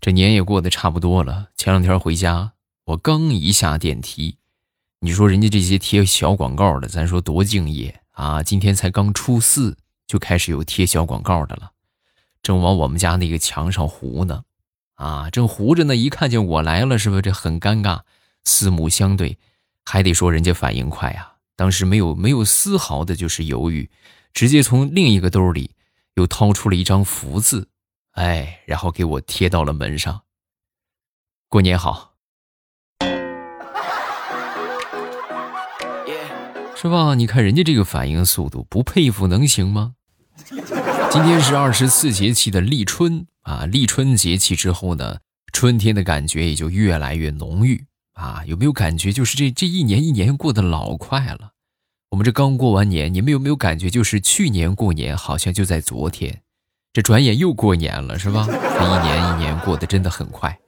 这年也过得差不多了。前两天回家，我刚一下电梯，你说人家这些贴小广告的，咱说多敬业啊！今天才刚初四，就开始有贴小广告的了，正往我们家那个墙上糊呢，啊，正糊着呢，一看见我来了，是不是这很尴尬？四目相对，还得说人家反应快啊，当时没有没有丝毫的就是犹豫，直接从另一个兜里又掏出了一张福字。哎，然后给我贴到了门上。过年好，是吧？你看人家这个反应速度，不佩服能行吗？今天是二十四节气的立春啊，立春节气之后呢，春天的感觉也就越来越浓郁啊。有没有感觉？就是这这一年一年过得老快了。我们这刚过完年，你们有没有感觉？就是去年过年好像就在昨天。这转眼又过年了，是吧？这一年一年过得真的很快。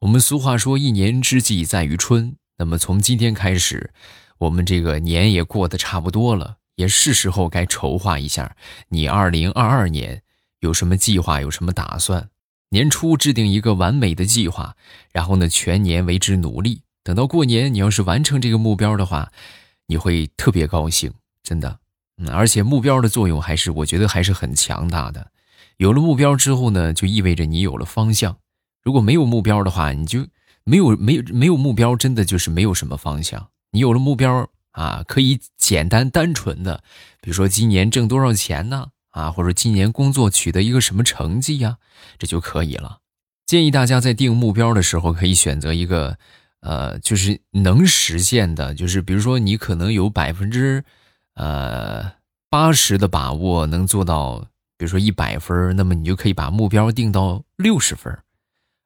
我们俗话说“一年之计在于春”，那么从今天开始，我们这个年也过得差不多了，也是时候该筹划一下你二零二二年有什么计划，有什么打算。年初制定一个完美的计划，然后呢，全年为之努力。等到过年，你要是完成这个目标的话，你会特别高兴，真的。嗯，而且目标的作用还是我觉得还是很强大的。有了目标之后呢，就意味着你有了方向。如果没有目标的话，你就没有没有没有目标，真的就是没有什么方向。你有了目标啊，可以简单单纯的，比如说今年挣多少钱呢？啊，或者今年工作取得一个什么成绩呀，这就可以了。建议大家在定目标的时候，可以选择一个，呃，就是能实现的，就是比如说你可能有百分之，呃，八十的把握能做到。比如说一百分，那么你就可以把目标定到六十分，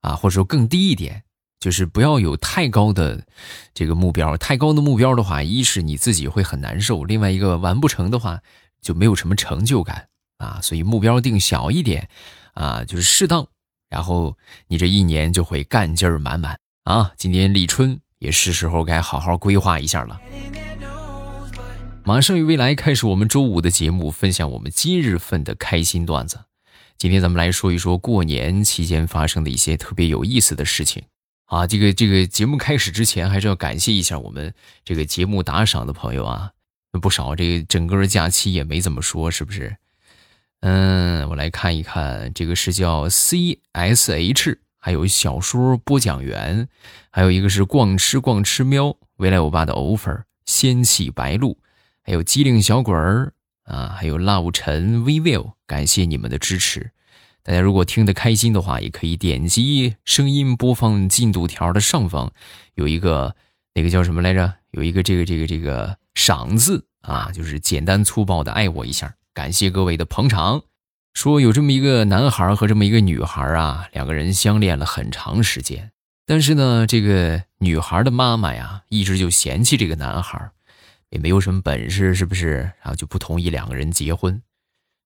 啊，或者说更低一点，就是不要有太高的这个目标。太高的目标的话，一是你自己会很难受，另外一个完不成的话就没有什么成就感啊。所以目标定小一点，啊，就是适当，然后你这一年就会干劲儿满满啊。今年立春也是时候该好好规划一下了。马上与未来开始我们周五的节目，分享我们今日份的开心段子。今天咱们来说一说过年期间发生的一些特别有意思的事情啊。这个这个节目开始之前，还是要感谢一下我们这个节目打赏的朋友啊，不少。这个整个假期也没怎么说，是不是？嗯，我来看一看，这个是叫 C S H，还有小说播讲员，还有一个是逛吃逛吃喵，未来欧巴的 offer，仙气白露。还有机灵小鬼儿啊，还有 love 陈 v will，感谢你们的支持。大家如果听得开心的话，也可以点击声音播放进度条的上方，有一个那个叫什么来着？有一个这个这个这个赏字啊，就是简单粗暴的爱我一下，感谢各位的捧场。说有这么一个男孩和这么一个女孩啊，两个人相恋了很长时间，但是呢，这个女孩的妈妈呀，一直就嫌弃这个男孩。也没有什么本事，是不是？然后就不同意两个人结婚。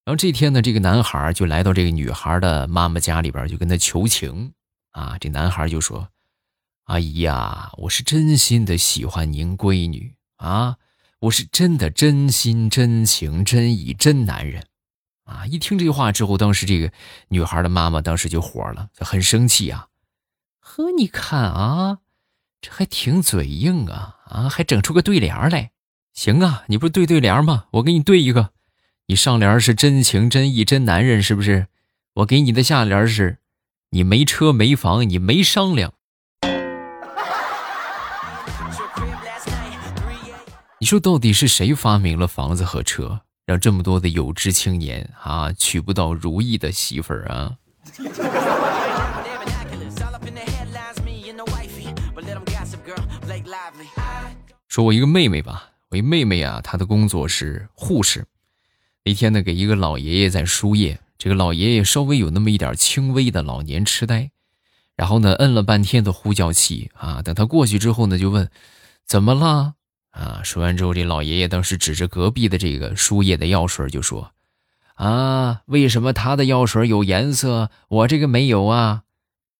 然后这天呢，这个男孩就来到这个女孩的妈妈家里边，就跟她求情。啊，这男孩就说：“阿姨呀，我是真心的喜欢您闺女啊，我是真的真心真情真意真男人。”啊，一听这话之后，当时这个女孩的妈妈当时就火了，就很生气啊。呵，你看啊，这还挺嘴硬啊，啊，还整出个对联来。行啊，你不是对对联吗？我给你对一个，你上联是真情真意真男人，是不是？我给你的下联是，你没车没房，你没商量。你说到底是谁发明了房子和车，让这么多的有志青年啊娶不到如意的媳妇儿啊？说我一个妹妹吧。我一妹妹啊，她的工作是护士。那天呢，给一个老爷爷在输液。这个老爷爷稍微有那么一点轻微的老年痴呆，然后呢，摁了半天的呼叫器啊。等他过去之后呢，就问怎么了啊？说完之后，这老爷爷当时指着隔壁的这个输液的药水就说：“啊，为什么他的药水有颜色，我这个没有啊？”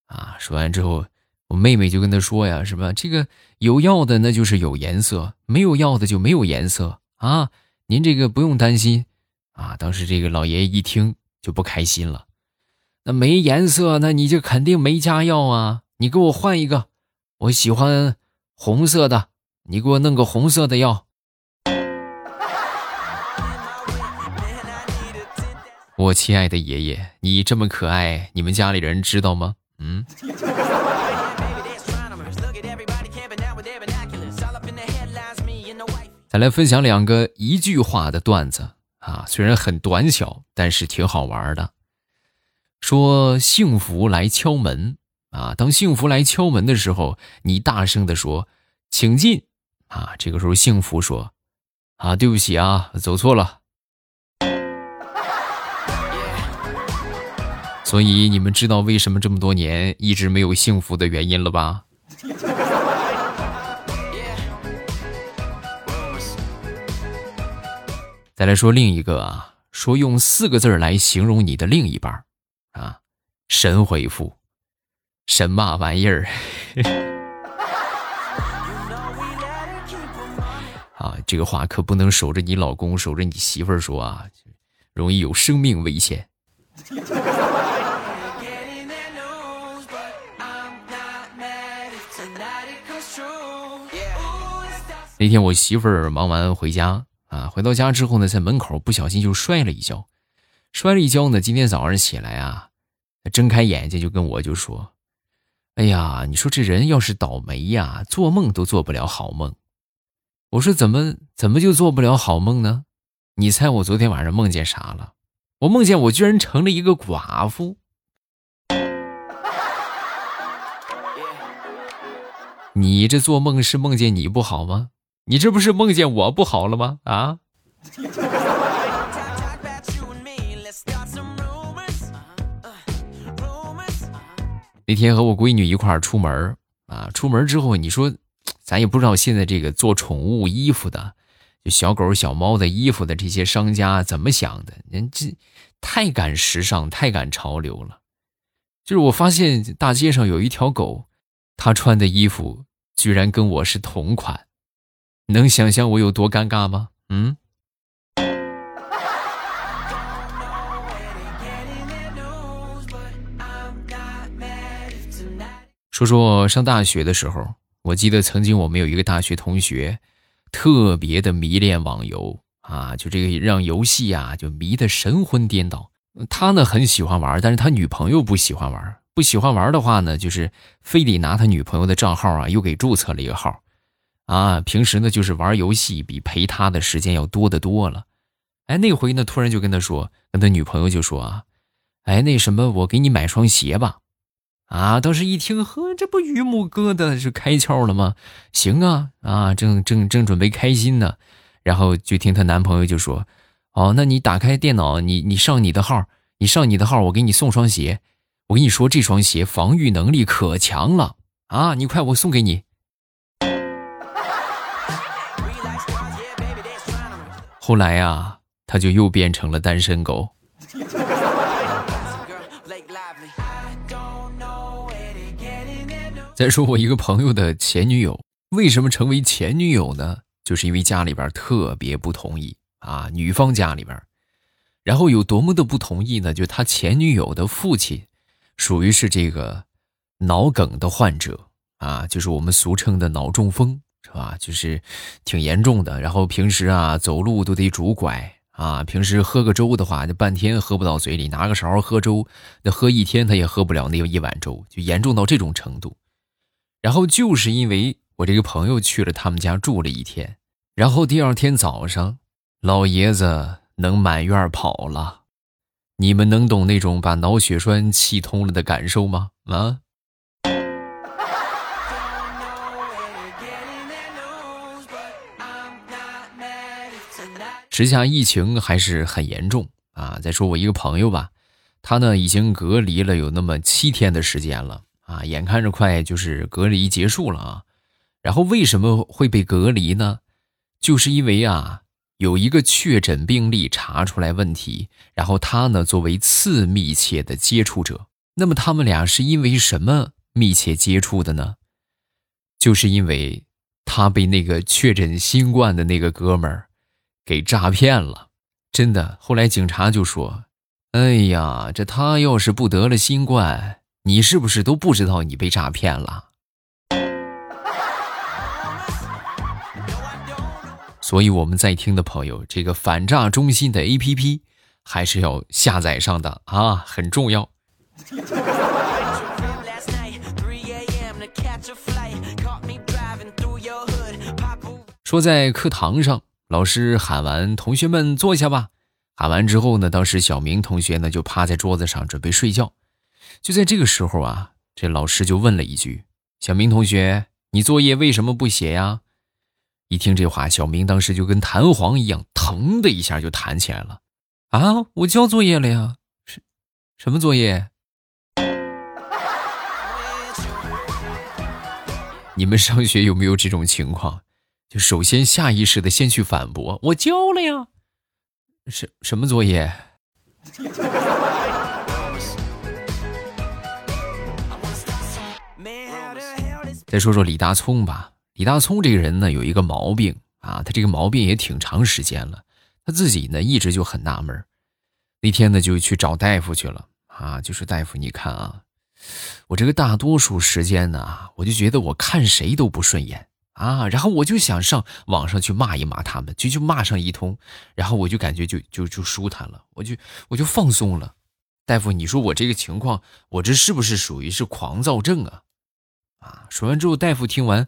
啊，说完之后。我妹妹就跟他说呀，是吧？这个有药的那就是有颜色，没有药的就没有颜色啊。您这个不用担心啊。当时这个老爷爷一听就不开心了那没颜色，那你就肯定没加药啊！你给我换一个，我喜欢红色的，你给我弄个红色的药。我亲爱的爷爷，你这么可爱，你们家里人知道吗？嗯。再来分享两个一句话的段子啊，虽然很短小，但是挺好玩的。说幸福来敲门啊，当幸福来敲门的时候，你大声的说“请进”啊，这个时候幸福说：“啊，对不起啊，走错了。”所以你们知道为什么这么多年一直没有幸福的原因了吧？再来说另一个啊，说用四个字来形容你的另一半啊，神回复，神嘛玩意儿？啊，这个话可不能守着你老公，守着你媳妇儿说啊，容易有生命危险。那天我媳妇儿忙完回家。啊，回到家之后呢，在门口不小心就摔了一跤，摔了一跤呢。今天早上起来啊，睁开眼睛就跟我就说：“哎呀，你说这人要是倒霉呀，做梦都做不了好梦。”我说：“怎么怎么就做不了好梦呢？”你猜我昨天晚上梦见啥了？我梦见我居然成了一个寡妇。你这做梦是梦见你不好吗？你这不是梦见我不好了吗？啊！那天和我闺女一块儿出门啊，出门之后，你说，咱也不知道现在这个做宠物衣服的，就小狗小猫的衣服的这些商家怎么想的？人这太赶时尚，太赶潮流了。就是我发现大街上有一条狗，它穿的衣服居然跟我是同款。能想象我有多尴尬吗？嗯。说说上大学的时候，我记得曾经我们有一个大学同学，特别的迷恋网游啊，就这个让游戏啊就迷得神魂颠倒。他呢很喜欢玩，但是他女朋友不喜欢玩，不喜欢玩的话呢，就是非得拿他女朋友的账号啊，又给注册了一个号。啊，平时呢就是玩游戏，比陪他的时间要多得多了。哎，那回呢，突然就跟他说，跟他女朋友就说啊，哎，那什么，我给你买双鞋吧。啊，当时一听，呵，这不榆木疙瘩就开窍了吗？行啊，啊，正正正准备开心呢，然后就听她男朋友就说，哦，那你打开电脑，你你上你的号，你上你的号，我给你送双鞋。我跟你说，这双鞋防御能力可强了啊，你快，我送给你。后来呀，他就又变成了单身狗。再说我一个朋友的前女友，为什么成为前女友呢？就是因为家里边特别不同意啊，女方家里边，然后有多么的不同意呢？就他前女友的父亲，属于是这个脑梗的患者啊，就是我们俗称的脑中风。是吧？就是挺严重的，然后平时啊走路都得拄拐啊，平时喝个粥的话，就半天喝不到嘴里，拿个勺喝粥，那喝一天他也喝不了那一碗粥，就严重到这种程度。然后就是因为我这个朋友去了他们家住了一天，然后第二天早上，老爷子能满院跑了，你们能懂那种把脑血栓气通了的感受吗？啊？时下疫情还是很严重啊！再说我一个朋友吧，他呢已经隔离了有那么七天的时间了啊，眼看着快就是隔离结束了啊。然后为什么会被隔离呢？就是因为啊有一个确诊病例查出来问题，然后他呢作为次密切的接触者，那么他们俩是因为什么密切接触的呢？就是因为他被那个确诊新冠的那个哥们儿。给诈骗了，真的。后来警察就说，哎呀，这他要是不得了新冠，你是不是都不知道你被诈骗了？所以我们在听的朋友，这个反诈中心的 APP 还是要下载上的啊，很重要。说在课堂上，老师喊完同学们坐下吧。喊完之后呢，当时小明同学呢就趴在桌子上准备睡觉。就在这个时候啊，这老师就问了一句：“小明同学，你作业为什么不写呀？”一听这话，小明当时就跟弹簧一样，腾的一下就弹起来了。啊，我交作业了呀，什什么作业？你们上学有没有这种情况？就首先下意识的先去反驳，我交了呀，什什么作业？再说说李大聪吧。李大聪这个人呢，有一个毛病啊，他这个毛病也挺长时间了，他自己呢一直就很纳闷那天呢就去找大夫去了啊，就说大夫，你看啊，我这个大多数时间呢，我就觉得我看谁都不顺眼啊，然后我就想上网上去骂一骂他们，就就骂上一通，然后我就感觉就就就舒坦了，我就我就放松了。大夫，你说我这个情况，我这是不是属于是狂躁症啊？啊，说完之后，大夫听完。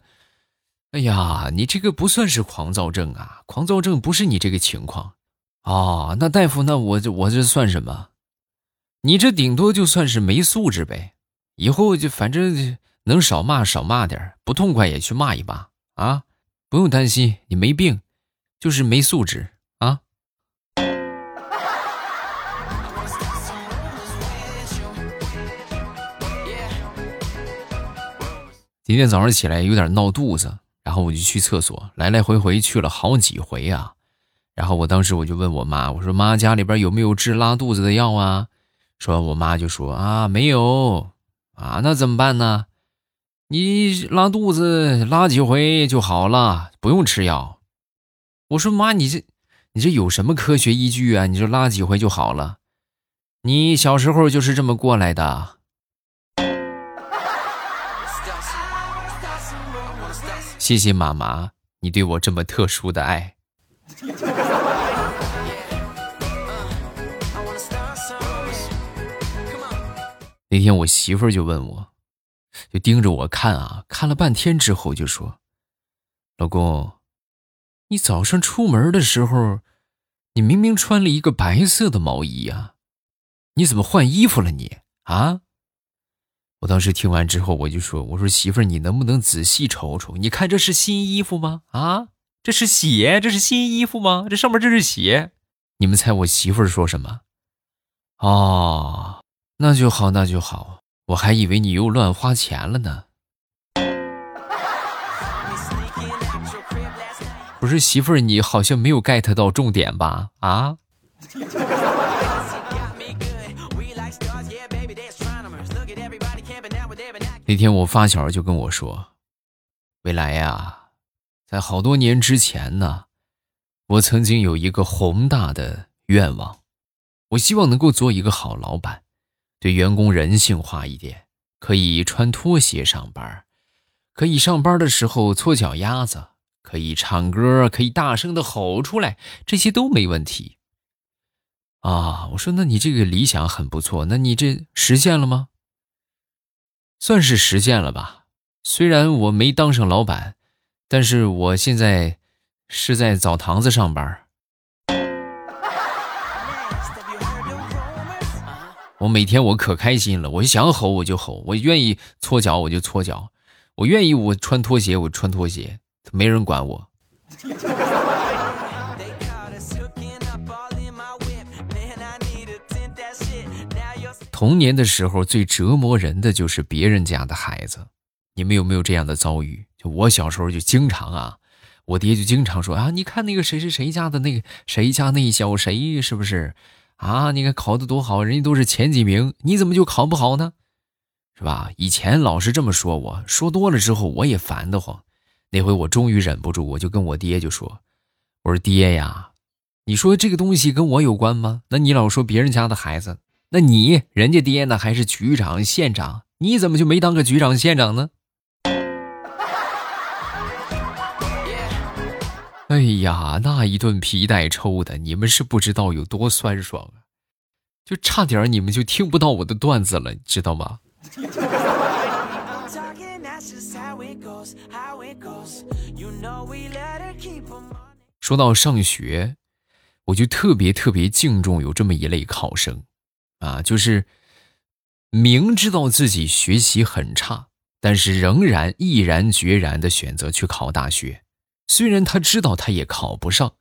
哎呀，你这个不算是狂躁症啊！狂躁症不是你这个情况，哦，那大夫，那我这我这算什么？你这顶多就算是没素质呗。以后就反正能少骂少骂点不痛快也去骂一骂啊！不用担心，你没病，就是没素质啊。今天早上起来有点闹肚子。然后我就去厕所，来来回回去了好几回啊。然后我当时我就问我妈，我说妈，家里边有没有治拉肚子的药啊？说我妈就说啊，没有啊，那怎么办呢？你拉肚子拉几回就好了，不用吃药。我说妈，你这你这有什么科学依据啊？你说拉几回就好了？你小时候就是这么过来的。谢谢妈妈，你对我这么特殊的爱。那天我媳妇儿就问我，就盯着我看啊，看了半天之后就说：“老公，你早上出门的时候，你明明穿了一个白色的毛衣呀，你怎么换衣服了你啊？”我当时听完之后，我就说：“我说媳妇儿，你能不能仔细瞅瞅？你看这是新衣服吗？啊，这是鞋，这是新衣服吗？这上面这是鞋。你们猜我媳妇儿说什么？哦，那就好，那就好。我还以为你又乱花钱了呢。不是媳妇儿，你好像没有 get 到重点吧？啊？”那天我发小就跟我说：“未来呀，在好多年之前呢，我曾经有一个宏大的愿望，我希望能够做一个好老板，对员工人性化一点，可以穿拖鞋上班，可以上班的时候搓脚丫子，可以唱歌，可以大声的吼出来，这些都没问题。”啊，我说，那你这个理想很不错，那你这实现了吗？算是实现了吧，虽然我没当上老板，但是我现在是在澡堂子上班。我每天我可开心了，我想吼我就吼，我愿意搓脚我就搓脚，我愿意我穿拖鞋我穿拖鞋，没人管我。童年的时候最折磨人的就是别人家的孩子，你们有没有这样的遭遇？就我小时候就经常啊，我爹就经常说啊，你看那个谁谁谁家的那个谁家那小谁是不是啊？你看考的多好，人家都是前几名，你怎么就考不好呢？是吧？以前老是这么说，我说多了之后我也烦得慌。那回我终于忍不住，我就跟我爹就说：“我说爹呀，你说这个东西跟我有关吗？那你老说别人家的孩子，那你人家爹呢还是局长、县长，你怎么就没当个局长、县长呢？哎呀，那一顿皮带抽的，你们是不知道有多酸爽啊！就差点你们就听不到我的段子了，知道吗？说到上学，我就特别特别敬重有这么一类考生，啊，就是明知道自己学习很差，但是仍然毅然决然的选择去考大学。虽然他知道他也考不上，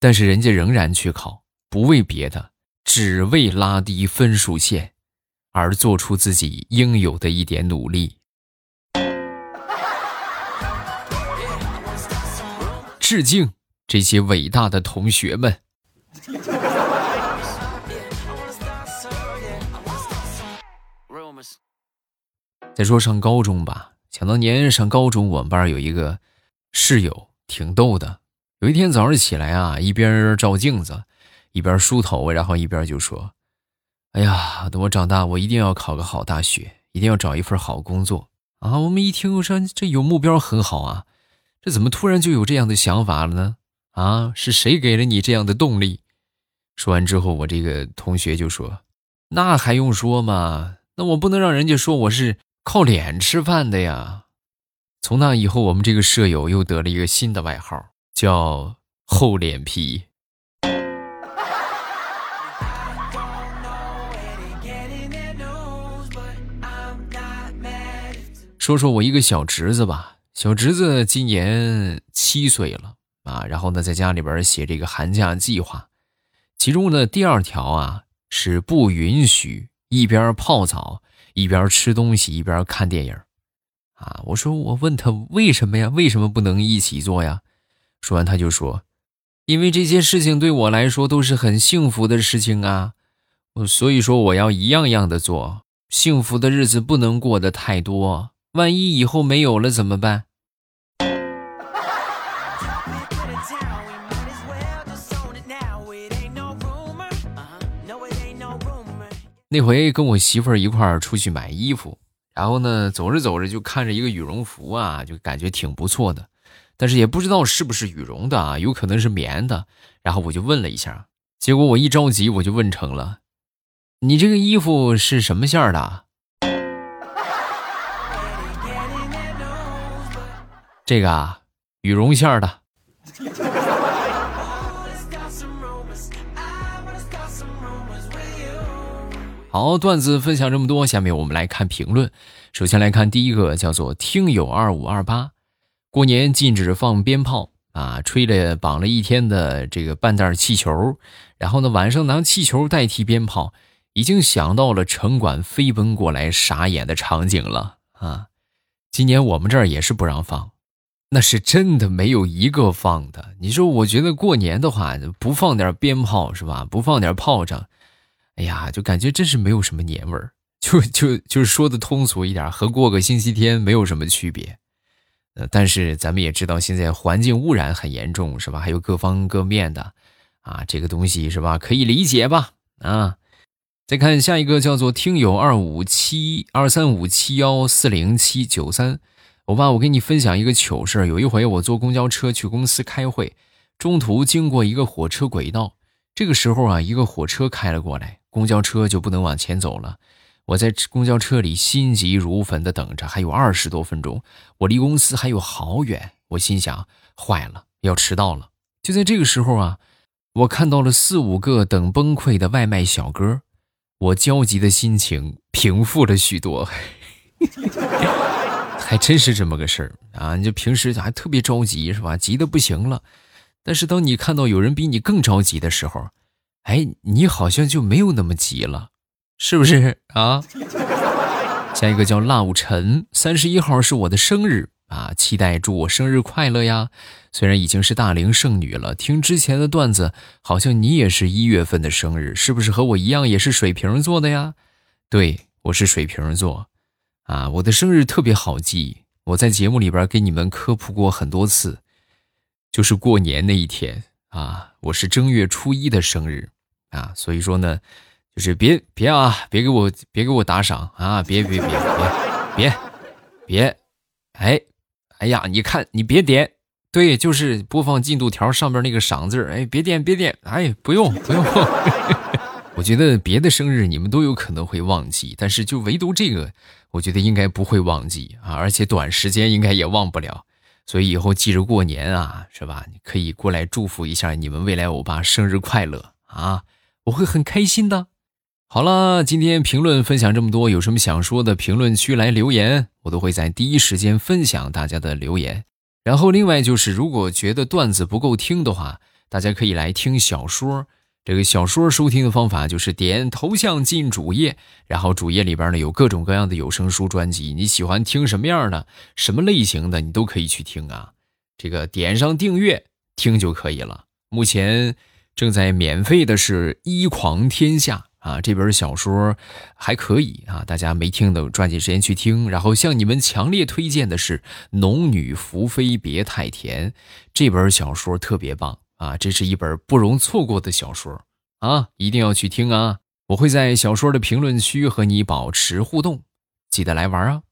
但是人家仍然去考，不为别的，只为拉低分数线，而做出自己应有的一点努力。致敬这些伟大的同学们。再说上高中吧，想当年上高中，我们班有一个室友。挺逗的。有一天早上起来啊，一边照镜子，一边梳头，然后一边就说：“哎呀，等我长大，我一定要考个好大学，一定要找一份好工作啊！”我们一听，我说这有目标很好啊，这怎么突然就有这样的想法了呢？啊，是谁给了你这样的动力？说完之后，我这个同学就说：“那还用说吗？那我不能让人家说我是靠脸吃饭的呀。”从那以后，我们这个舍友又得了一个新的外号，叫“厚脸皮”。说说我一个小侄子吧，小侄子今年七岁了啊，然后呢，在家里边写这个寒假计划，其中的第二条啊是不允许一边泡澡一边吃东西一边看电影。啊！我说，我问他为什么呀？为什么不能一起做呀？说完他就说：“因为这些事情对我来说都是很幸福的事情啊，我所以说我要一样样的做。幸福的日子不能过得太多，万一以后没有了怎么办？”那回跟我媳妇儿一块儿出去买衣服。然后呢，走着走着就看着一个羽绒服啊，就感觉挺不错的，但是也不知道是不是羽绒的啊，有可能是棉的。然后我就问了一下，结果我一着急我就问成了：“你这个衣服是什么馅的？” 这个啊，羽绒馅的。好，段子分享这么多，下面我们来看评论。首先来看第一个，叫做听友二五二八。过年禁止放鞭炮啊，吹了绑了一天的这个半袋气球，然后呢晚上拿气球代替鞭炮，已经想到了城管飞奔过来傻眼的场景了啊！今年我们这儿也是不让放，那是真的没有一个放的。你说，我觉得过年的话不放点鞭炮是吧？不放点炮仗。哎呀，就感觉真是没有什么年味儿，就就就是说的通俗一点，和过个星期天没有什么区别。呃，但是咱们也知道，现在环境污染很严重，是吧？还有各方各面的，啊，这个东西是吧？可以理解吧？啊，再看下一个，叫做听友二五七二三五七幺四零七九三，我爸，我给你分享一个糗事有一回我坐公交车去公司开会，中途经过一个火车轨道，这个时候啊，一个火车开了过来。公交车就不能往前走了，我在公交车里心急如焚的等着，还有二十多分钟，我离公司还有好远。我心想，坏了，要迟到了。就在这个时候啊，我看到了四五个等崩溃的外卖小哥，我焦急的心情平复了许多。还真是这么个事儿啊！你就平时还特别着急是吧？急得不行了，但是当你看到有人比你更着急的时候。哎，你好像就没有那么急了，是不是啊？下一个叫辣晨，三十一号是我的生日啊，期待祝我生日快乐呀！虽然已经是大龄剩女了，听之前的段子，好像你也是一月份的生日，是不是和我一样也是水瓶座的呀？对，我是水瓶座，啊，我的生日特别好记，我在节目里边给你们科普过很多次，就是过年那一天。啊，我是正月初一的生日啊，所以说呢，就是别别啊，别给我别给我打赏啊，别别别别别别，哎哎呀，你看你别点，对，就是播放进度条上面那个赏字哎，别点别点，哎，不用不用。我觉得别的生日你们都有可能会忘记，但是就唯独这个，我觉得应该不会忘记啊，而且短时间应该也忘不了。所以以后记着过年啊，是吧？你可以过来祝福一下你们未来欧巴生日快乐啊！我会很开心的。好了，今天评论分享这么多，有什么想说的，评论区来留言，我都会在第一时间分享大家的留言。然后另外就是，如果觉得段子不够听的话，大家可以来听小说。这个小说收听的方法就是点头像进主页，然后主页里边呢有各种各样的有声书专辑，你喜欢听什么样的、什么类型的，你都可以去听啊。这个点上订阅听就可以了。目前正在免费的是《一狂天下》啊，这本小说还可以啊，大家没听的抓紧时间去听。然后向你们强烈推荐的是《农女福妃别太甜》，这本小说特别棒。啊，这是一本不容错过的小说啊，一定要去听啊！我会在小说的评论区和你保持互动，记得来玩啊。